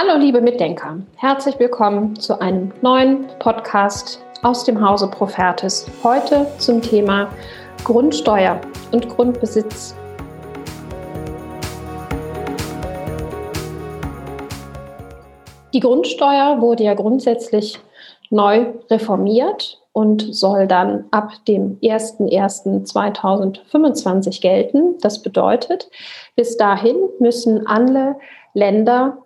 Hallo liebe Mitdenker, herzlich willkommen zu einem neuen Podcast aus dem Hause Profertis. Heute zum Thema Grundsteuer und Grundbesitz. Die Grundsteuer wurde ja grundsätzlich neu reformiert und soll dann ab dem 01.01.2025 gelten. Das bedeutet, bis dahin müssen alle Länder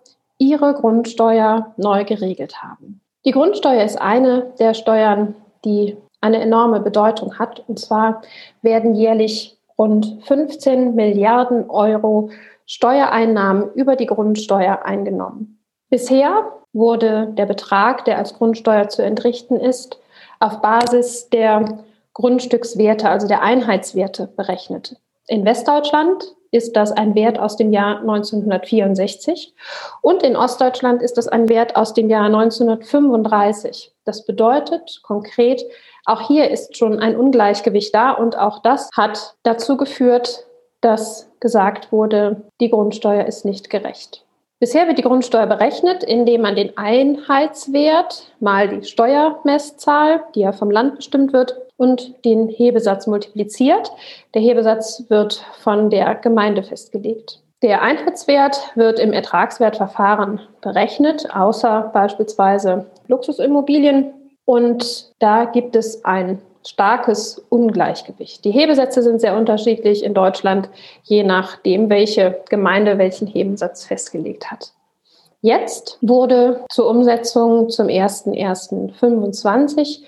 ihre Grundsteuer neu geregelt haben. Die Grundsteuer ist eine der Steuern, die eine enorme Bedeutung hat. Und zwar werden jährlich rund 15 Milliarden Euro Steuereinnahmen über die Grundsteuer eingenommen. Bisher wurde der Betrag, der als Grundsteuer zu entrichten ist, auf Basis der Grundstückswerte, also der Einheitswerte berechnet. In Westdeutschland ist das ein Wert aus dem Jahr 1964 und in Ostdeutschland ist das ein Wert aus dem Jahr 1935. Das bedeutet konkret, auch hier ist schon ein Ungleichgewicht da und auch das hat dazu geführt, dass gesagt wurde, die Grundsteuer ist nicht gerecht. Bisher wird die Grundsteuer berechnet, indem man den Einheitswert mal die Steuermesszahl, die ja vom Land bestimmt wird, und den Hebesatz multipliziert. Der Hebesatz wird von der Gemeinde festgelegt. Der Einheitswert wird im Ertragswertverfahren berechnet, außer beispielsweise Luxusimmobilien. Und da gibt es ein starkes Ungleichgewicht. Die Hebesätze sind sehr unterschiedlich in Deutschland, je nachdem, welche Gemeinde welchen Hebensatz festgelegt hat. Jetzt wurde zur Umsetzung zum 01.01.25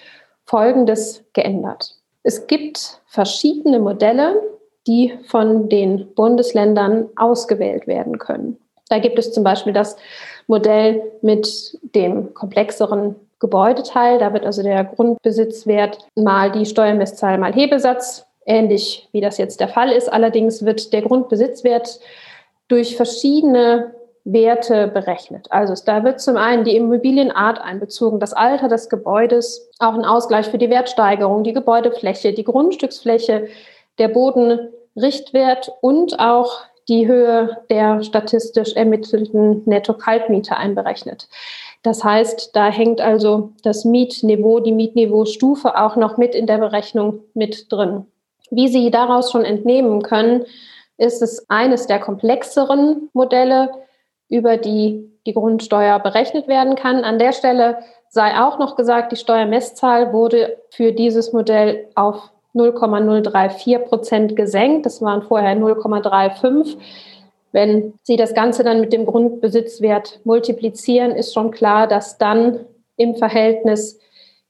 Folgendes geändert. Es gibt verschiedene Modelle, die von den Bundesländern ausgewählt werden können. Da gibt es zum Beispiel das Modell mit dem komplexeren Gebäudeteil. Da wird also der Grundbesitzwert mal die Steuermesszahl mal Hebesatz, ähnlich wie das jetzt der Fall ist. Allerdings wird der Grundbesitzwert durch verschiedene Werte berechnet. Also da wird zum einen die Immobilienart einbezogen, das Alter des Gebäudes, auch ein Ausgleich für die Wertsteigerung, die Gebäudefläche, die Grundstücksfläche, der Bodenrichtwert und auch die Höhe der statistisch ermittelten Netto-Kaltmiete einberechnet. Das heißt, da hängt also das Mietniveau, die Mietniveaustufe auch noch mit in der Berechnung mit drin. Wie Sie daraus schon entnehmen können, ist es eines der komplexeren Modelle, über die die Grundsteuer berechnet werden kann. An der Stelle sei auch noch gesagt, die Steuermesszahl wurde für dieses Modell auf 0,034 Prozent gesenkt. Das waren vorher 0,35. Wenn Sie das Ganze dann mit dem Grundbesitzwert multiplizieren, ist schon klar, dass dann im Verhältnis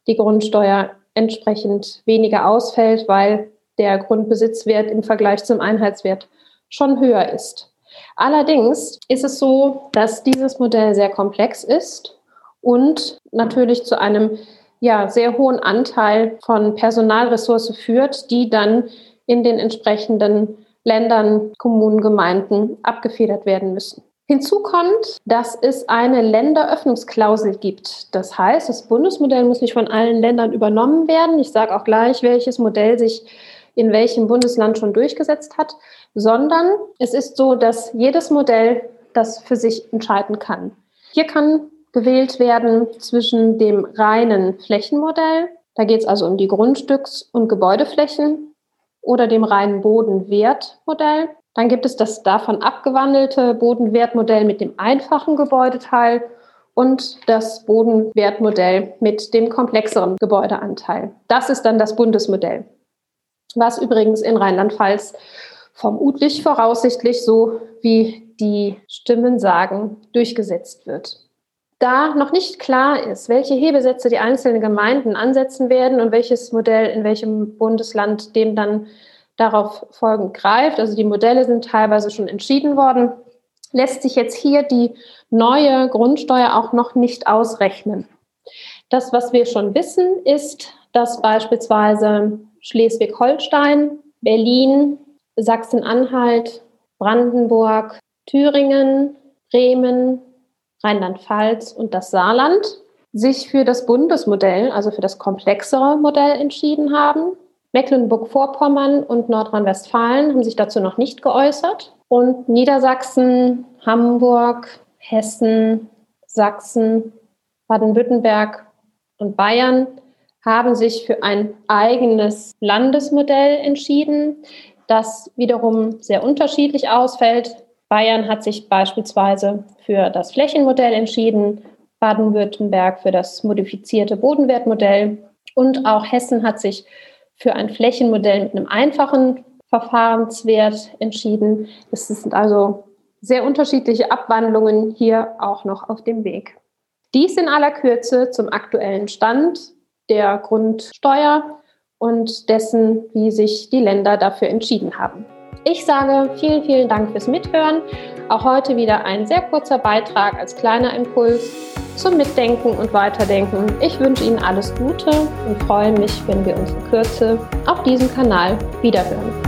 die Grundsteuer entsprechend weniger ausfällt, weil der Grundbesitzwert im Vergleich zum Einheitswert schon höher ist. Allerdings ist es so, dass dieses Modell sehr komplex ist und natürlich zu einem ja, sehr hohen Anteil von Personalressource führt, die dann in den entsprechenden Ländern, Kommunen, Gemeinden abgefedert werden müssen. Hinzu kommt, dass es eine Länderöffnungsklausel gibt. Das heißt, das Bundesmodell muss nicht von allen Ländern übernommen werden. Ich sage auch gleich, welches Modell sich in welchem Bundesland schon durchgesetzt hat, sondern es ist so, dass jedes Modell das für sich entscheiden kann. Hier kann gewählt werden zwischen dem reinen Flächenmodell, da geht es also um die Grundstücks- und Gebäudeflächen, oder dem reinen Bodenwertmodell. Dann gibt es das davon abgewandelte Bodenwertmodell mit dem einfachen Gebäudeteil und das Bodenwertmodell mit dem komplexeren Gebäudeanteil. Das ist dann das Bundesmodell was übrigens in Rheinland-Pfalz vermutlich voraussichtlich so wie die Stimmen sagen, durchgesetzt wird. Da noch nicht klar ist, welche Hebesätze die einzelnen Gemeinden ansetzen werden und welches Modell in welchem Bundesland dem dann darauf folgend greift, also die Modelle sind teilweise schon entschieden worden, lässt sich jetzt hier die neue Grundsteuer auch noch nicht ausrechnen. Das, was wir schon wissen, ist, dass beispielsweise Schleswig-Holstein, Berlin, Sachsen-Anhalt, Brandenburg, Thüringen, Bremen, Rheinland-Pfalz und das Saarland sich für das Bundesmodell, also für das komplexere Modell entschieden haben. Mecklenburg-Vorpommern und Nordrhein-Westfalen haben sich dazu noch nicht geäußert. Und Niedersachsen, Hamburg, Hessen, Sachsen, Baden-Württemberg und Bayern haben sich für ein eigenes Landesmodell entschieden, das wiederum sehr unterschiedlich ausfällt. Bayern hat sich beispielsweise für das Flächenmodell entschieden, Baden-Württemberg für das modifizierte Bodenwertmodell und auch Hessen hat sich für ein Flächenmodell mit einem einfachen Verfahrenswert entschieden. Es sind also sehr unterschiedliche Abwandlungen hier auch noch auf dem Weg. Dies in aller Kürze zum aktuellen Stand der Grundsteuer und dessen, wie sich die Länder dafür entschieden haben. Ich sage vielen, vielen Dank fürs Mithören. Auch heute wieder ein sehr kurzer Beitrag als kleiner Impuls zum Mitdenken und Weiterdenken. Ich wünsche Ihnen alles Gute und freue mich, wenn wir uns in Kürze auf diesem Kanal wiederhören.